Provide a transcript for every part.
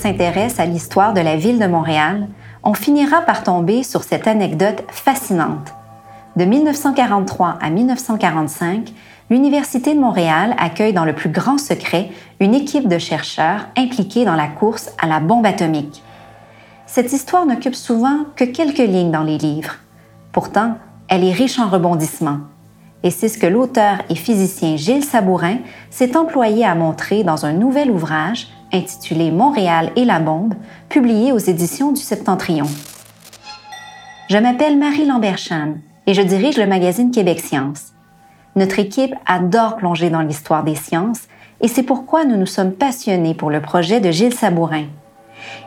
S'intéresse à l'histoire de la ville de Montréal, on finira par tomber sur cette anecdote fascinante. De 1943 à 1945, l'Université de Montréal accueille dans le plus grand secret une équipe de chercheurs impliqués dans la course à la bombe atomique. Cette histoire n'occupe souvent que quelques lignes dans les livres. Pourtant, elle est riche en rebondissements. Et c'est ce que l'auteur et physicien Gilles Sabourin s'est employé à montrer dans un nouvel ouvrage intitulé Montréal et la bombe, publié aux éditions du Septentrion. Je m'appelle Marie Lambert-Chan et je dirige le magazine Québec Science. Notre équipe adore plonger dans l'histoire des sciences et c'est pourquoi nous nous sommes passionnés pour le projet de Gilles Sabourin.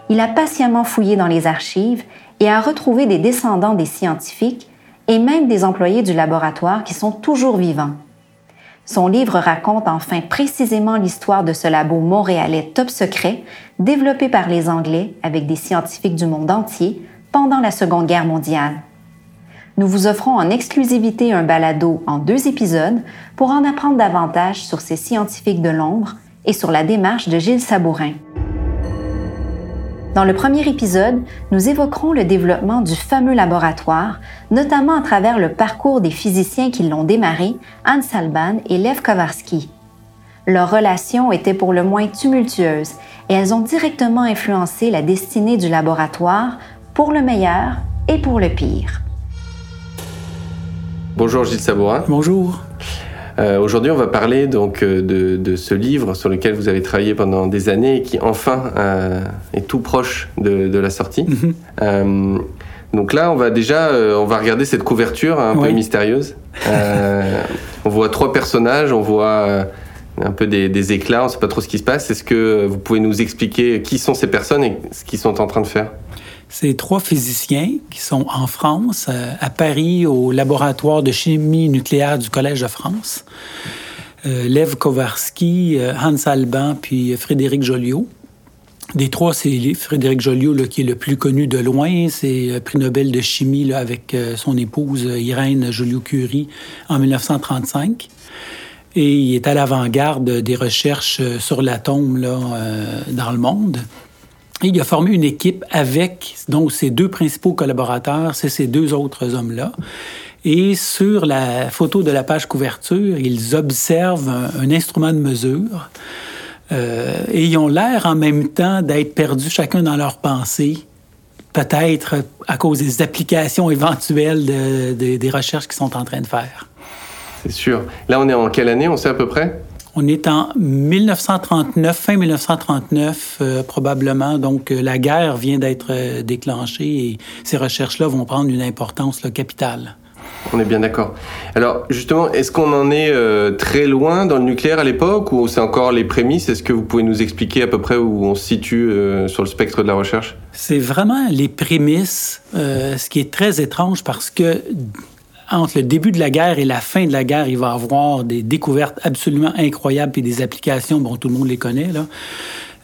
Il a patiemment fouillé dans les archives et a retrouvé des descendants des scientifiques et même des employés du laboratoire qui sont toujours vivants. Son livre raconte enfin précisément l'histoire de ce labo montréalais top secret développé par les Anglais avec des scientifiques du monde entier pendant la Seconde Guerre mondiale. Nous vous offrons en exclusivité un balado en deux épisodes pour en apprendre davantage sur ces scientifiques de l'ombre et sur la démarche de Gilles Sabourin. Dans le premier épisode, nous évoquerons le développement du fameux laboratoire, notamment à travers le parcours des physiciens qui l'ont démarré, Hans Alban et Lev Kowarski. Leurs relations étaient pour le moins tumultueuses et elles ont directement influencé la destinée du laboratoire pour le meilleur et pour le pire. Bonjour Gilles Sabourin. Bonjour. Euh, Aujourd'hui, on va parler donc euh, de, de, ce livre sur lequel vous avez travaillé pendant des années et qui enfin euh, est tout proche de, de la sortie. Mm -hmm. euh, donc là, on va déjà, on va regarder cette couverture un oui. peu mystérieuse. On voit trois personnages, on voit un peu des, des, éclats, on ne sait pas trop ce qui se passe. Est-ce que vous pouvez nous expliquer qui sont ces personnes et ce qu'ils sont en train de faire? C'est trois physiciens qui sont en France, à Paris, au laboratoire de chimie nucléaire du Collège de France. Euh, Lev Kowarski, Hans Alban, puis Frédéric Joliot. Des trois, c'est Frédéric Joliot qui est le plus connu de loin. C'est prix Nobel de chimie avec son épouse Irène Joliot-Curie en 1935 et il est à l'avant-garde des recherches sur l'atome euh, dans le monde. Il a formé une équipe avec donc ses deux principaux collaborateurs, c'est ces deux autres hommes-là. Et sur la photo de la page couverture, ils observent un, instrument de mesure euh, et ils ont l'air en même temps d'être perdus chacun dans leurs pensées, peut-être à cause des applications éventuelles de, de, des recherches qu'ils sont en train de faire. C'est sûr. Là, on est en quelle année, on sait à peu près? On est en 1939, fin 1939 euh, probablement. Donc euh, la guerre vient d'être euh, déclenchée et ces recherches-là vont prendre une importance là, capitale. On est bien d'accord. Alors justement, est-ce qu'on en est très loin dans le nucléaire à l'époque ou c'est encore les prémices? Est-ce que vous pouvez nous expliquer à peu près où on se situe sur le spectre de la recherche? C'est vraiment les prémices, ce qui est très étrange parce que entre le début de la guerre et la fin de la guerre, il va y avoir des découvertes absolument incroyables et des applications, bon, tout le monde les connaît, là,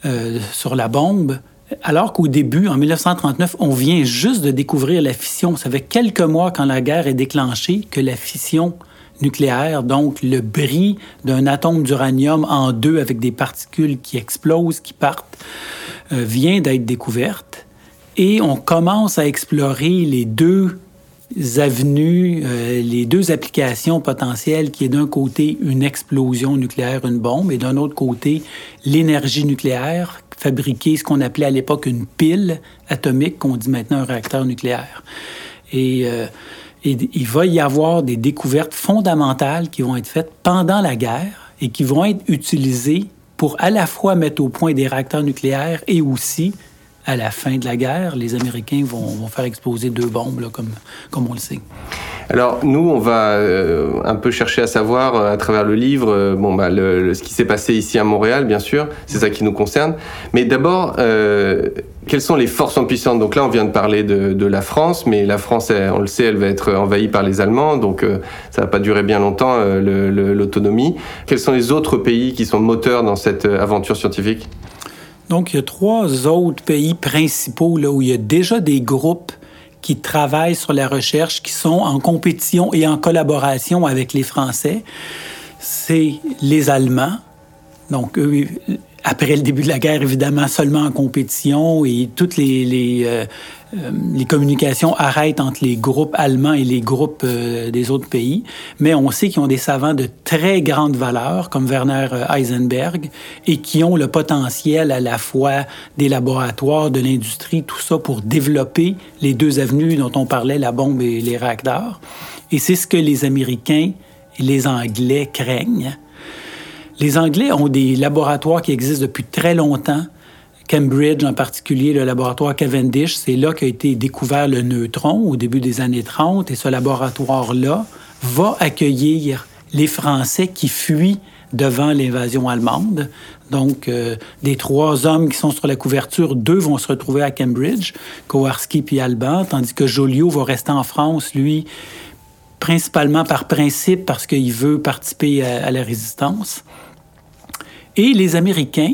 euh, sur la bombe. Alors qu'au début, en 1939, on vient juste de découvrir la fission. Ça fait quelques mois quand la guerre est déclenchée que la fission nucléaire, donc le bris d'un atome d'uranium en deux avec des particules qui explosent, qui partent, euh, vient d'être découverte. Et on commence à explorer les deux avenues, euh, les deux applications potentielles qui est d'un côté une explosion nucléaire, une bombe, et d'un autre côté l'énergie nucléaire, fabriquer ce qu'on appelait à l'époque une pile atomique, qu'on dit maintenant un réacteur nucléaire. Et, euh, et, il va y avoir des découvertes fondamentales qui vont être faites pendant la guerre et qui vont être utilisées pour à la fois mettre au point des réacteurs nucléaires et aussi à la fin de la guerre, les Américains vont, faire exploser deux bombes, comme, comme on le sait. Alors nous, on va euh, un peu chercher à savoir euh, à travers le livre, euh, bon bah ce qui s'est passé ici à Montréal, bien sûr, c'est ça qui nous concerne. Mais d'abord, quelles sont les forces puissantes? Donc là, on vient de parler de, la France, mais la France, on le sait, elle va être envahie par les Allemands, donc ça va pas durer bien longtemps l'autonomie. Quels sont les autres pays qui sont moteurs dans cette aventure scientifique? Donc, il y a trois autres pays principaux là, où il y a déjà des groupes qui travaillent sur la recherche, qui sont en compétition et en collaboration avec les Français. C'est les Allemands. Donc, eux, après le début de la guerre, évidemment, seulement en compétition et toutes les, euh, euh, les communications arrêtent entre les groupes allemands et les groupes euh, des autres pays. Mais on sait qu'ils ont des savants de très grande valeur, comme Werner Heisenberg, et qui ont le potentiel à la fois des laboratoires, de l'industrie, tout ça pour développer les deux avenues dont on parlait, la bombe et les réacteurs. Et c'est ce que les Américains et les Anglais craignent les Anglais ont des laboratoires qui existent depuis très longtemps. Cambridge, en particulier le laboratoire Cavendish, c'est là qu'a été découvert le neutron au début des années 30. Et ce laboratoire-là va accueillir les Français qui fuient devant l'invasion allemande. Donc, euh, des trois hommes qui sont sur la couverture, deux vont se retrouver à Cambridge, Kowarski puis Alban, tandis que Joliot va rester en France, lui, principalement par principe, parce qu'il veut participer à la résistance. Et les Américains,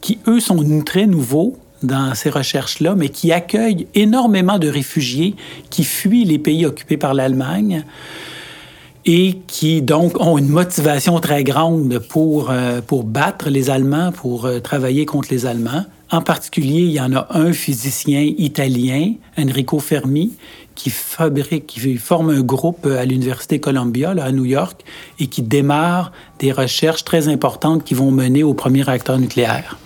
qui eux sont très nouveaux dans ces recherches-là, mais qui accueillent énormément de réfugiés qui fuient les pays occupés par l'Allemagne et qui donc ont une motivation très grande pour, euh, pour battre les Allemands, pour euh, travailler contre les Allemands. En particulier, il y en a un physicien italien, Enrico Fermi, qui fabrique, qui forme un groupe à l'Université Columbia, là, à New York, et qui démarre des recherches très importantes qui vont mener au premier réacteur nucléaire.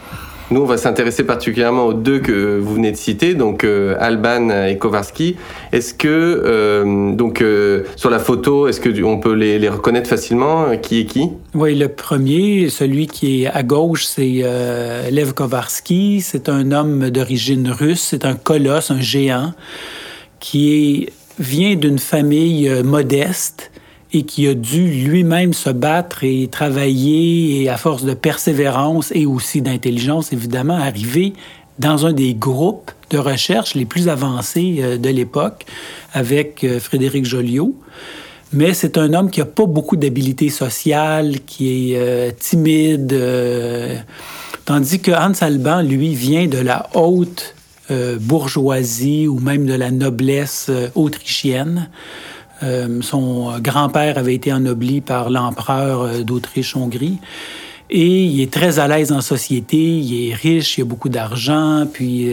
Nous, on va s'intéresser particulièrement aux deux que vous venez de citer, donc euh, Alban et Kowarski. Est-ce que, euh, donc, euh, sur la photo, est-ce qu'on peut les, les, reconnaître facilement Qui est qui? Oui, le premier, celui qui est à gauche, c'est Lev Kowarski. C'est un homme d'origine russe, c'est un colosse, un géant qui vient d'une famille euh, modeste et qui a dû lui-même se battre et travailler et à force de persévérance et aussi d'intelligence, évidemment, arriver dans un des groupes de recherche les plus avancés euh, de l'époque avec euh, Frédéric Joliot. Mais c'est un homme qui n'a pas beaucoup d'habileté sociale, qui est timide, tandis que Hans Alban, lui, vient de la haute euh, bourgeoisie ou même de la noblesse euh, autrichienne. Euh, son grand-père avait été ennobli par l'empereur d'Autriche-Hongrie. Et il est très à l'aise en société, il est riche, il a beaucoup d'argent, puis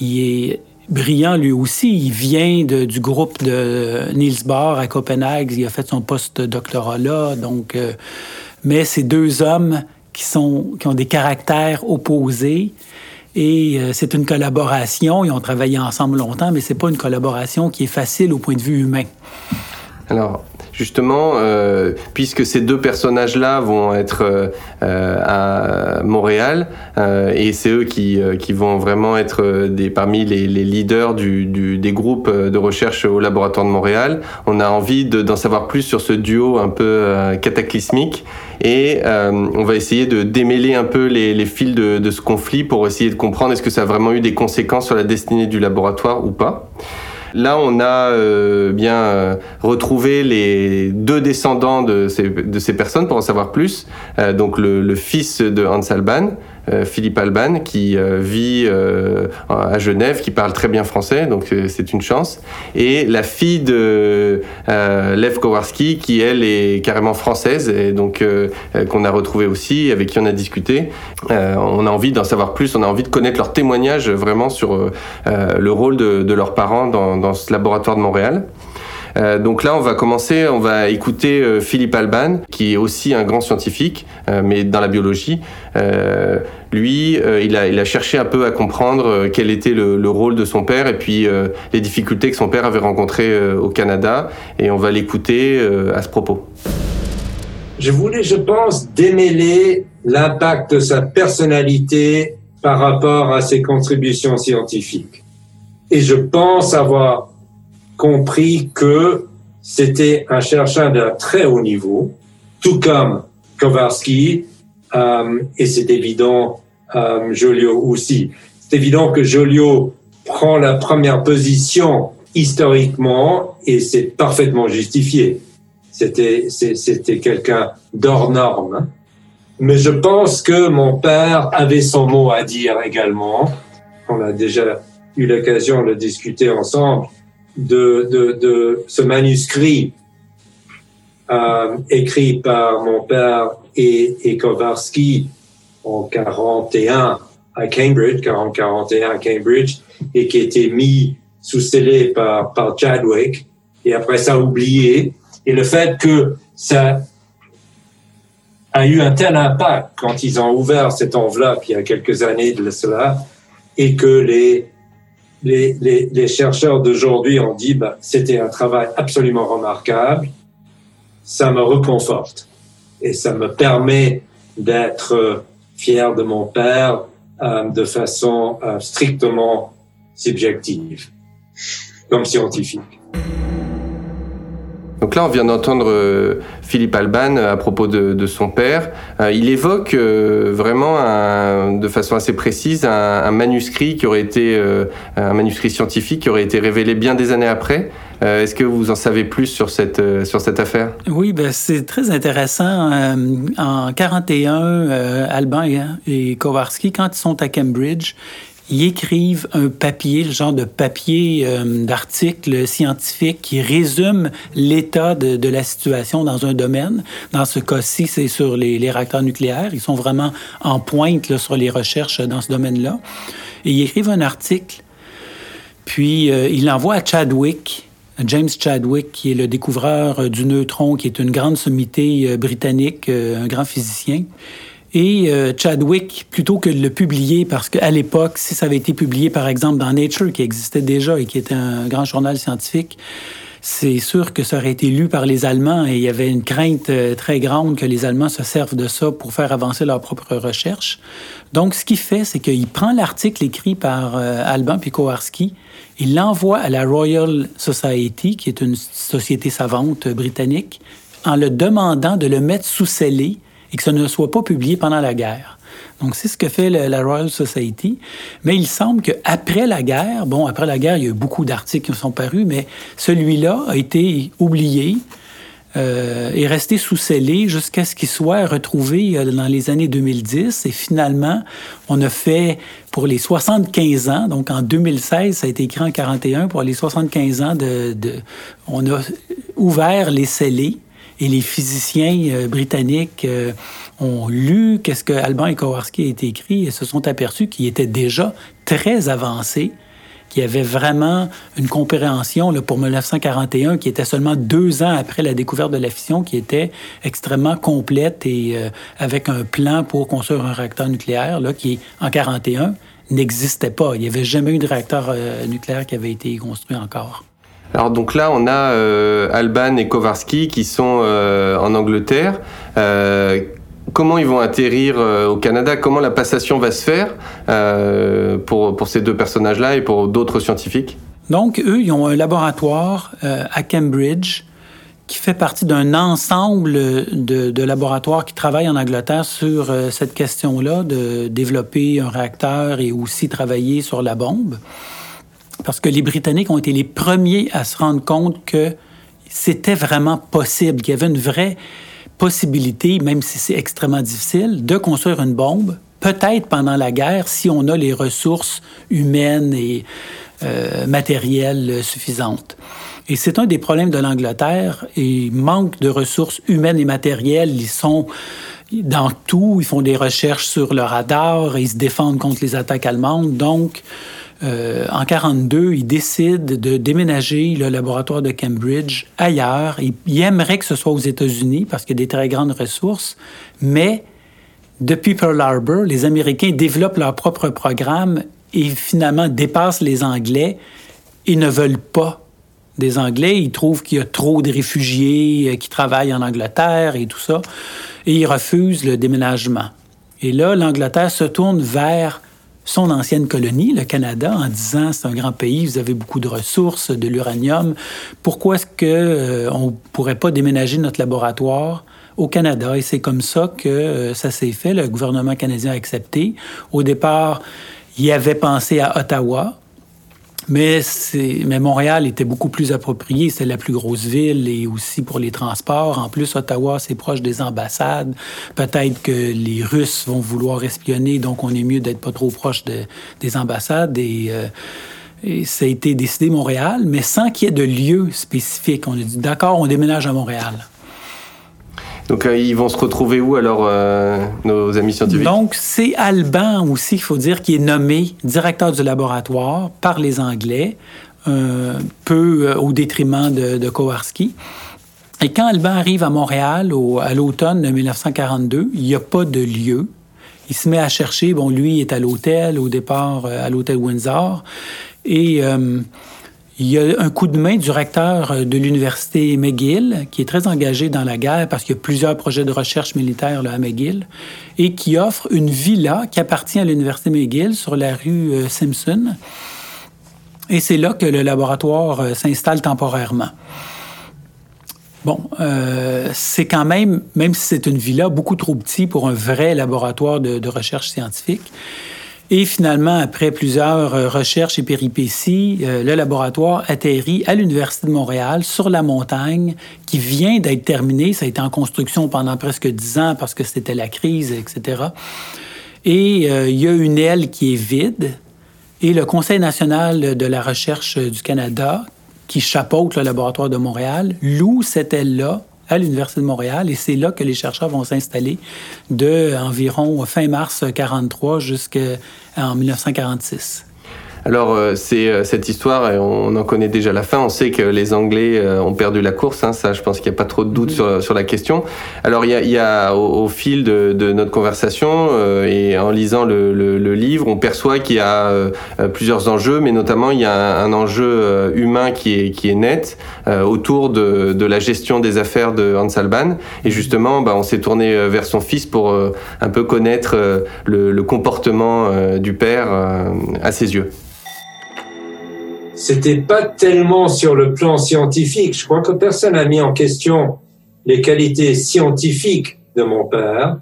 il est brillant lui aussi. Il vient du groupe de Niels Bohr à Copenhague, il a fait son post-doctorat là. Donc, mais ces deux hommes qui, sont, qui ont des caractères opposés, et euh, c'est une collaboration. Ils ont travaillé ensemble longtemps, mais c'est pas une collaboration qui est facile au point de vue humain. Alors, justement, euh, puisque ces deux personnages-là vont être euh, à Montréal, et c'est eux qui, vont vraiment être parmi les, leaders des groupes de recherche au laboratoire de Montréal, on a envie d'en savoir plus sur ce duo un peu cataclysmique et euh, on va essayer de démêler un peu les, les fils de, de, ce conflit pour essayer de comprendre est-ce que ça a vraiment eu des conséquences sur la destinée du laboratoire ou pas. Là, on a euh, bien euh, retrouvé les deux descendants de ces, de ces personnes pour en savoir plus. Euh, donc le, le, fils de Hans Alban, Philippe Alban, qui euh, vit à Genève, qui parle très bien français, donc c'est une chance. Et la fille de Lev Kowarski, qui elle est carrément française, et donc qu'on a retrouvé aussi, avec qui on a discuté. on a envie d'en savoir plus, on a envie de connaître leur témoignage vraiment sur le rôle de, leurs parents dans ce laboratoire de Montréal. Euh, donc là, on va commencer, on va écouter euh, Philippe Alban, qui est aussi un grand scientifique, euh, mais dans la biologie. Euh, lui, euh, il a, il, a, cherché un peu à comprendre quel était le, le rôle de son père et puis les difficultés que son père avait rencontrées au Canada. Et on va l'écouter à ce propos. Je voulais, je pense, démêler l'impact de sa personnalité par rapport à ses contributions scientifiques. Et je pense avoir compris que c'était un chercheur d'un très haut niveau, tout comme Kowarski, euh, et c'est évident, euh, Joliot aussi. C'est évident que Joliot prend la première position historiquement et c'est parfaitement justifié. C'était, c'était quelqu'un d'hors norme. Mais je pense que mon père avait son mot à dire également. On a déjà eu l'occasion de discuter ensemble de, de, ce manuscrit euh, écrit par mon père et, et Kowarski en 41 à Cambridge, 40-41 à Cambridge, et qui été mis sous scellé par, par Chadwick, et après ça oublié. Et le fait que ça a eu un tel impact quand ils ont ouvert cette enveloppe il y a quelques années de cela, et que les, les, les, les chercheurs d'aujourd'hui ont dit bah, c'était un travail absolument remarquable, ça me reconforte et ça me permet d'être fier de mon père euh, de façon euh, strictement subjective, comme scientifique. Donc là, on vient d'entendre euh, Philippe Alban à propos de, son père. il évoque vraiment de façon assez précise un, manuscrit qui aurait été un manuscrit scientifique qui aurait été révélé bien des années après. Est-ce que vous en savez plus sur cette, sur cette affaire? Oui, ben, c'est très intéressant. en 41, Alban et, et Kowarski, quand ils sont à Cambridge, ils écrivent un papier, le genre de papier euh, d'article scientifique qui résume l'état de, la situation dans un domaine. Dans ce cas-ci, c'est sur les, réacteurs nucléaires. Ils sont vraiment en pointe sur les recherches dans ce domaine-là. Et ils écrivent un article, puis euh, ils l'envoient à Chadwick, James Chadwick, qui est le découvreur du neutron, qui est une grande sommité euh, britannique, un grand physicien. Et euh, Chadwick, plutôt que de le publier, parce qu'à l'époque, si ça avait été publié, par exemple, dans Nature, qui existait déjà et qui était un grand journal scientifique, c'est sûr que ça aurait été lu par les Allemands et il y avait une crainte euh, très grande que les Allemands se servent de ça pour faire avancer leur propre recherche. Donc, ce qu'il fait, c'est qu'il prend l'article écrit par euh, Alban Pikowarski, il l'envoie à la Royal Society, qui est une société savante britannique, en le demandant de le mettre sous scellé et que ça ne soit pas publié pendant la guerre. Donc, c'est ce que fait la Royal Society. Mais il semble qu'après la guerre, bon, après la guerre, il y a eu beaucoup d'articles qui sont parus, mais celui-là a été oublié, euh, est resté sous scellé jusqu'à ce qu'il soit retrouvé euh, dans les années 2010. Et finalement, on a fait pour les 75 ans, donc en 2016, ça a été écrit en 41, pour les 75 ans, de on a ouvert les scellés et les physiciens euh, britanniques euh, ont lu qu'est-ce que Alban et Kowarski a écrit et se sont aperçus qu'il était déjà très avancé, qu'il y avait vraiment une compréhension là, pour 1941 qui était seulement deux ans après la découverte de la fission, qui était extrêmement complète et euh, avec un plan pour construire un réacteur nucléaire là, qui, en 41, n'existait pas. Il n'y avait jamais eu de réacteur nucléaire qui avait été construit encore. Alors donc là, on a euh, Alban et Kowarski qui sont euh, en Angleterre. Euh, comment ils vont atterrir au Canada? Comment la passation va se faire pour, pour ces deux personnages-là et pour d'autres scientifiques? Donc, eux, ils ont un laboratoire à Cambridge qui fait partie d'un ensemble de, de, laboratoires qui travaillent en Angleterre sur cette question-là, de développer un réacteur et aussi travailler sur la bombe parce que les Britanniques ont été les premiers à se rendre compte que c'était vraiment possible, qu'il y avait une vraie possibilité, même si c'est extrêmement difficile, de construire une bombe, peut-être pendant la guerre, si on a les ressources humaines et euh, matérielles suffisantes. Et c'est un des problèmes de l'Angleterre. Il manque de ressources humaines et matérielles. Ils sont dans tout. Ils font des recherches sur le radar ils se défendent contre les attaques allemandes. Donc, euh, en 42, il décide de déménager le laboratoire de Cambridge ailleurs. Il, il aimerait que ce soit aux États-Unis parce qu'il y a des très grandes ressources, mais depuis Pearl Harbor, les Américains développent leur propre programme et finalement dépassent les Anglais et ne veulent pas des Anglais. Ils trouvent qu'il y a trop de réfugiés euh, qui travaillent en Angleterre et tout ça, et ils refusent le déménagement. Et là, l'Angleterre se tourne vers son ancienne colonie, le Canada, en disant c'est un grand pays, vous avez beaucoup de ressources, de l'uranium. Pourquoi est-ce qu'on euh, ne pourrait pas déménager notre laboratoire au Canada? Et c'est comme ça que euh, ça s'est fait. Le gouvernement canadien a accepté. Au départ, il avait pensé à Ottawa. Mais, Montréal était beaucoup plus approprié. C'est la plus grosse ville et aussi pour les transports. En plus, Ottawa, c'est proche des ambassades. Peut-être que les Russes vont vouloir espionner, donc on est mieux d'être pas trop proche de, des ambassades. Et, euh, ça a été décidé Montréal, mais sans qu'il y ait de lieu spécifique. On a dit d'accord, on déménage à Montréal. Donc ils vont se retrouver où alors nos amis scientifiques? Donc c'est Alban aussi, il faut dire, qui est nommé directeur du laboratoire par les Anglais, peu au détriment de, de Kowarski. Et quand Alban arrive à Montréal à l'automne de 1942, il n'y a pas de lieu. Il se met à chercher. Bon, lui est à l'hôtel, au départ, à l'hôtel Windsor. Et il y a un coup de main du recteur de l'université McGill, qui est très engagé dans la guerre parce qu'il y a plusieurs projets de recherche militaire là, à McGill, et qui offre une villa qui appartient à l'université McGill sur la rue euh, Simpson. Et c'est là que le laboratoire euh, s'installe temporairement. Bon, euh, c'est quand même, même si c'est une villa, beaucoup trop petit pour un vrai laboratoire de recherche scientifique. Et finalement, après plusieurs euh, recherches et péripéties, euh, le laboratoire atterrit à l'Université de Montréal sur la montagne qui vient d'être terminée. Ça a été en construction pendant presque dix ans parce que c'était la crise, etc. Et euh, il y a une aile qui est vide. Et le Conseil national de la recherche du Canada, qui chapeaute le laboratoire de Montréal, loue cette aile-là à l'Université de Montréal et c'est là que les chercheurs vont s'installer de environ fin mars 43 jusqu'en 1946. Alors, euh, c'est euh, cette histoire, et on en connaît déjà la fin. On sait que les Anglais euh, ont perdu la course. Hein, ça, je pense qu'il n'y a pas trop de doute mm-hmm. sur, sur la question. Alors, il y a, il y a au, fil de, de, notre conversation et en lisant le, le, le livre, on perçoit qu'il y a plusieurs enjeux, mais notamment il y a un, enjeu humain qui est, qui est net autour de, de, la gestion des affaires de Hans Alban. Et justement, bah, on s'est tourné vers son fils pour un peu connaître le, le comportement du père à ses yeux c'était pas tellement sur le plan scientifique. Je crois que personne n'a mis en question les qualités scientifiques de mon père.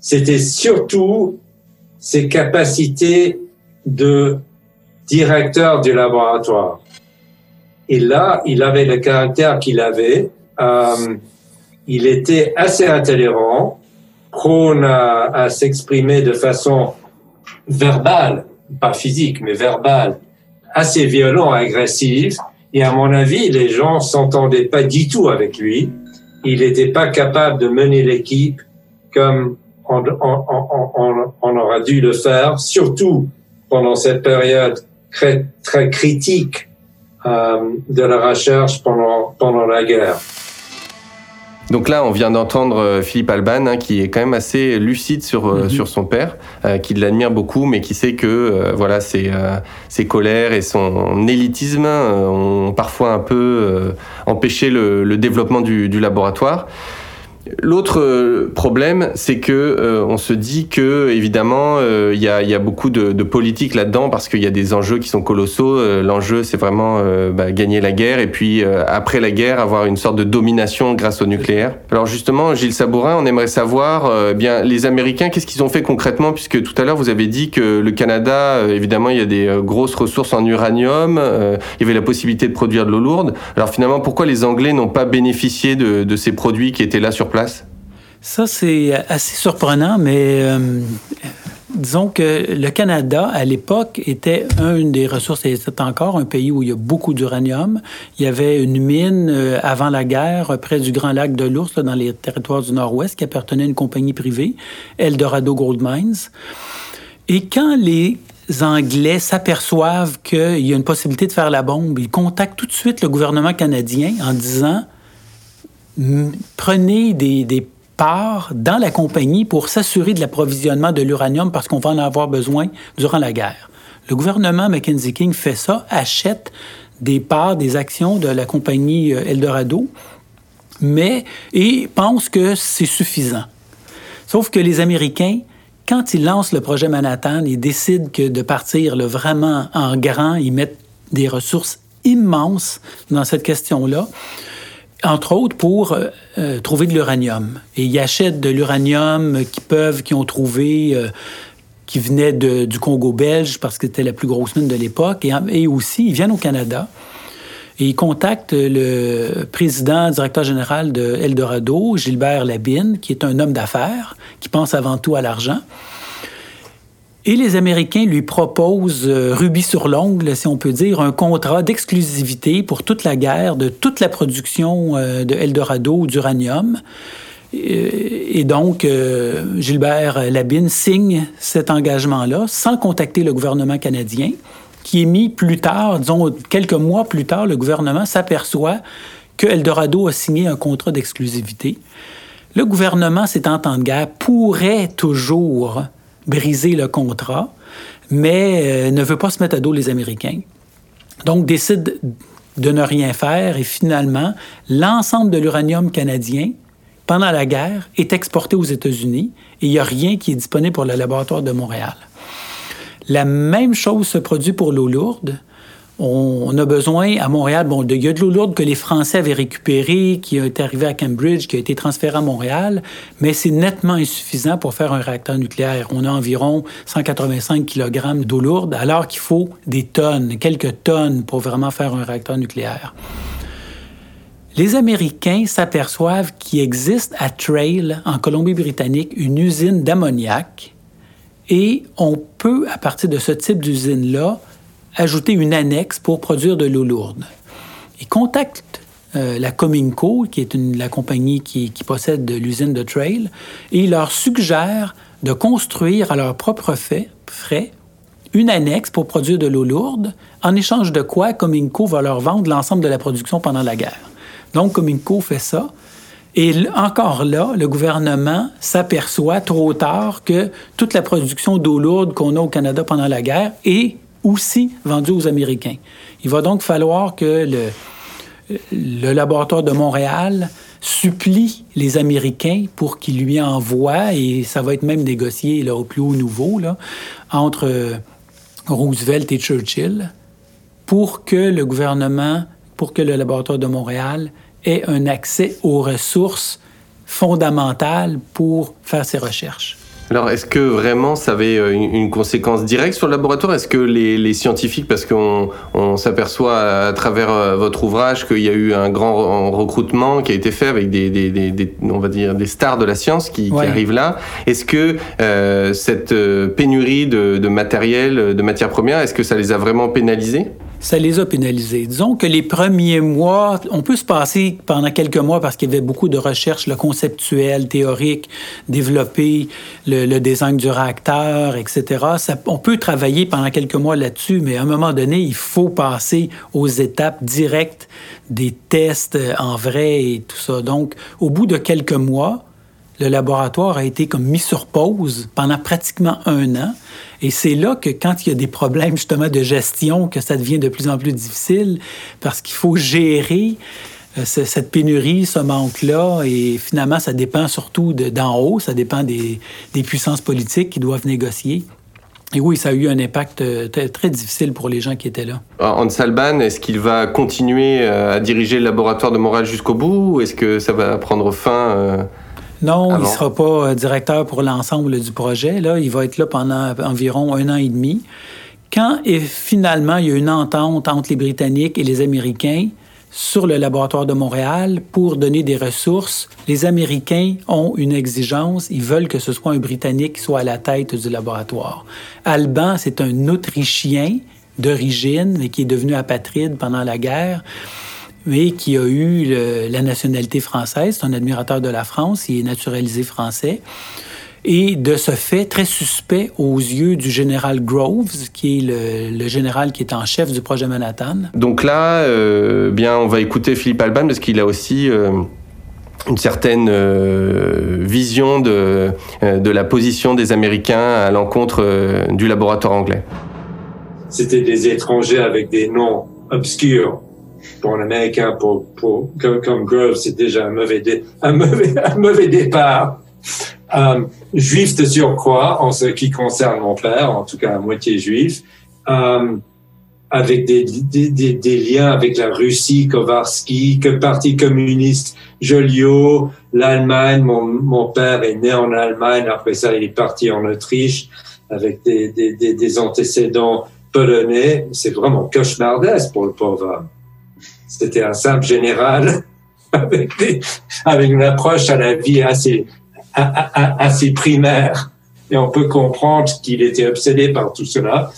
C'était surtout ses capacités de directeur du laboratoire. Et là, il avait le caractère qu'il avait. Euh, il était assez intolérant, prône à, à s'exprimer de façon verbale, pas physique, mais verbale, assez violent, agressif. Et à mon avis, les gens s'entendaient pas du tout avec lui. Il n'était pas capable de mener l'équipe comme on, on, aura dû le faire, surtout pendant cette période très, très critique euh, de la recherche pendant, pendant la guerre. Donc là, on vient d'entendre euh, Philippe Alban, hein, qui est quand même assez lucide sur, euh, mhm. sur son père, euh, qui l'admire beaucoup, mais qui sait que voilà, ses, ses, colères et son élitisme ont parfois un peu empêché le, le développement du, du laboratoire. L'autre euh, problème, c'est que euh, on se dit que évidemment il euh, y, a, y, a, beaucoup de, de politique là-dedans parce qu'il y a des enjeux qui sont colossaux. L'enjeu, c'est vraiment bah, gagner la guerre et puis après la guerre avoir une sorte de domination grâce au nucléaire. Alors justement, Gilles Sabourin, on aimerait savoir bien les Américains, qu'est-ce qu'ils ont fait concrètement? Puisque tout à l'heure vous avez dit que le Canada, évidemment, il y a des grosses ressources en uranium, il y avait la possibilité de produire de l'eau lourde. Alors finalement, pourquoi les Anglais n'ont pas bénéficié de, de ces produits qui étaient là sur Ça, c'est assez surprenant, mais euh, disons que le Canada, à l'époque, était une des ressources, et c'est encore un pays où il y a beaucoup d'uranium. Il y avait une mine euh, avant la guerre près du Grand Lac de l'Ours, dans les territoires du Nord-Ouest, qui appartenait à une compagnie privée, Eldorado Gold Mines. Et quand les Anglais s'aperçoivent qu'il y a une possibilité de faire la bombe, ils contactent tout de suite le gouvernement canadien en disant prenez des, parts dans la compagnie pour s'assurer de l'approvisionnement de l'uranium parce qu'on va en avoir besoin durant la guerre. Le gouvernement Mackenzie King fait ça, achète des parts, des actions de la compagnie euh, Eldorado, mais et pense que c'est suffisant. Sauf que les Américains, quand ils lancent le projet Manhattan, ils décident que de partir vraiment en grand, ils mettent des ressources immenses dans cette question-là entre autres pour euh, euh, trouver de l'uranium. Et ils achètent de l'uranium qu'ils peuvent, qu'ils ont trouvé, euh, qui venait du Congo belge parce que c'était la plus grosse mine de l'époque. Et, et, aussi, ils viennent au Canada et ils contactent le président, directeur général de Eldorado, Gilbert Labine, qui est un homme d'affaires, qui pense avant tout à l'argent. Et les Américains lui proposent, euh, rubis sur l'ongle, si on peut dire, un contrat d'exclusivité pour toute la guerre de toute la production euh, de Eldorado d'uranium. Et donc, Gilbert Labine signe cet engagement-là sans contacter le gouvernement canadien, qui est mis plus tard, disons quelques mois plus tard, le gouvernement s'aperçoit que Eldorado a signé un contrat d'exclusivité. Le gouvernement, ces en temps de guerre, pourrait toujours briser le contrat, mais ne veut pas se mettre à dos les Américains. Donc, décide de ne rien faire et finalement, l'ensemble de l'uranium canadien, pendant la guerre, est exporté aux États-Unis et il n'y a rien qui est disponible pour le laboratoire de Montréal. La même chose se produit pour l'eau lourde on, a besoin à Montréal, de l'eau lourde que les Français avaient récupérée, qui est arrivée à Cambridge, qui a été transférée à Montréal, mais c'est nettement insuffisant pour faire un réacteur nucléaire. On a environ 185 kg d'eau lourde, alors qu'il faut des tonnes, quelques tonnes pour vraiment faire un réacteur nucléaire. Les Américains s'aperçoivent qu'il existe à Trail, en Colombie-Britannique, une usine d'ammoniac et on peut, à partir de ce type d'usine-là, ajouter une annexe pour produire de l'eau lourde. Ils contactent euh, la Cominco, qui est la compagnie qui, possède l'usine de Trail, et ils leur suggèrent de construire à leur propre fait, frais une annexe pour produire de l'eau lourde, en échange de quoi Cominco va leur vendre l'ensemble de la production pendant la guerre. Donc Cominco fait ça. Et encore là, le gouvernement s'aperçoit trop tard que toute la production d'eau lourde qu'on a au Canada pendant la guerre est aussi vendu aux Américains. Il va donc falloir que le, laboratoire de Montréal supplie les Américains pour qu'ils lui envoient, et ça va être même négocié là, au plus haut niveau, là, entre Roosevelt et Churchill, pour que le gouvernement, pour que le laboratoire de Montréal ait un accès aux ressources fondamentales pour faire ses recherches. Alors, est-ce que vraiment ça avait euh, une conséquence directe sur le laboratoire? Est-ce que les, scientifiques, parce qu'on s'aperçoit à travers euh, votre ouvrage qu'il y a eu un grand recrutement qui a été fait avec des, on va dire, des stars de la science qui, arrivent là, est-ce que euh, cette pénurie de, de matériel, de matières premières, est-ce que ça les a vraiment pénalisés? Ça les a pénalisés. Disons que les premiers mois, on peut se passer pendant quelques mois parce qu'il y avait beaucoup de recherches le conceptuelles, théoriques, développer le, design du réacteur, etc. on peut travailler pendant quelques mois là-dessus, mais à un moment donné, il faut passer aux étapes directes des tests en vrai et tout ça. Donc, au bout de quelques mois, le laboratoire a été comme mis sur pause pendant pratiquement un an. Et c'est là que quand il y a des problèmes justement de gestion, que ça devient de plus en plus difficile parce qu'il faut gérer euh, cette pénurie, ce manque-là, et finalement, ça dépend surtout d'en haut, ça dépend des, puissances politiques qui doivent négocier. Et oui, ça a eu un impact euh, très, difficile pour les gens qui étaient là. Hans Alban, est-ce qu'il va continuer euh, à diriger le laboratoire de Montréal jusqu'au bout? Ou est-ce que ça va prendre fin non, il ne sera pas euh, directeur pour l'ensemble du projet. Là. Il va être là pendant environ un an et demi. Quand et finalement il y a une entente entre les Britanniques et les Américains sur le laboratoire de Montréal pour donner des ressources, les Américains ont une exigence. Ils veulent que ce soit un Britannique qui soit à la tête du laboratoire. Alban, c'est un Autrichien d'origine, mais qui est devenu apatride pendant la guerre mais qui a eu la nationalité française. C'est un admirateur de la France, il est naturalisé français. Et de ce fait, très suspect aux yeux du général Groves, qui est le, général qui est en chef du projet Manhattan. Donc là, euh, bien, on va écouter Philippe Alban parce qu'il a aussi euh, une certaine euh, vision de, de la position des Américains à l'encontre du laboratoire anglais. C'était des étrangers avec des noms obscurs pour un Américain, pour, comme, comme Grove, c'est déjà un mauvais, un mauvais, un mauvais départ. Euh, juif de surcroît, en ce qui concerne mon père, en tout cas à moitié juif, euh, avec des, des, liens avec la Russie, Kovarski, que Parti communiste, Joliot, l'Allemagne. Mon, mon père est né en Allemagne, après ça il est parti en Autriche avec des, des, des antécédents polonais. C'est vraiment cauchemardesque pour le pauvre homme. C'était un simple général avec, une approche à la vie assez, assez primaire. Et on peut comprendre qu'il était obsédé par tout cela.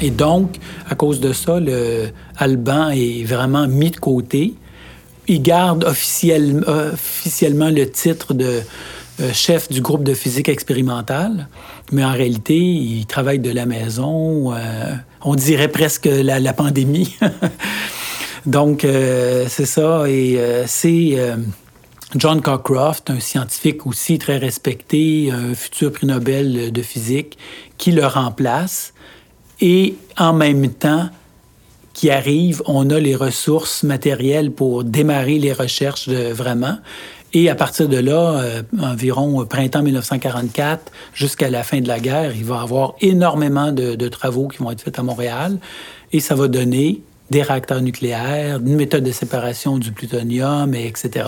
Et donc, à cause de ça, le Alban est vraiment mis de côté. il garde officiellement le titre de euh, chef du groupe de physique expérimentale, mais en réalité, il travaille de la maison. Euh, on dirait presque la, pandémie. Donc, euh, c'est ça. Et c'est John Cockcroft, un scientifique aussi très respecté, un futur prix Nobel de physique, qui le remplace. Et en même temps, qui arrive, on a les ressources matérielles pour démarrer les recherches vraiment. Et à partir de là, euh, environ printemps 1944 jusqu'à la fin de la guerre, il va y avoir énormément de, de travaux qui vont être faits à Montréal. Et ça va donner des réacteurs nucléaires, une méthode de séparation du plutonium, et etc.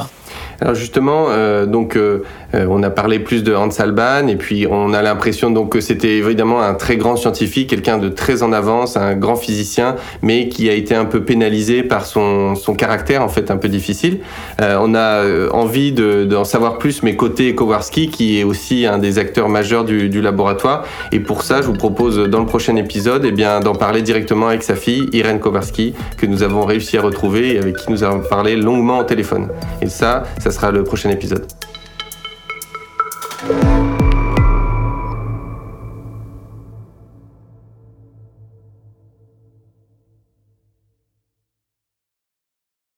Alors justement, euh, donc euh, euh, on a parlé plus de Hans Alban et puis on a l'impression donc que c'était évidemment un très grand scientifique, quelqu'un de très en avance, un grand physicien, mais qui a été un peu pénalisé par son, son caractère en fait un peu difficile. on a envie d'en savoir plus, mais côté Kowarski qui est aussi un des acteurs majeurs du, laboratoire. Et pour ça, je vous propose dans le prochain épisode, eh bien d'en parler directement avec sa fille Irène Kowarski que nous avons réussi à retrouver et avec qui nous avons parlé longuement au téléphone. Et ça, ça sera le prochain épisode.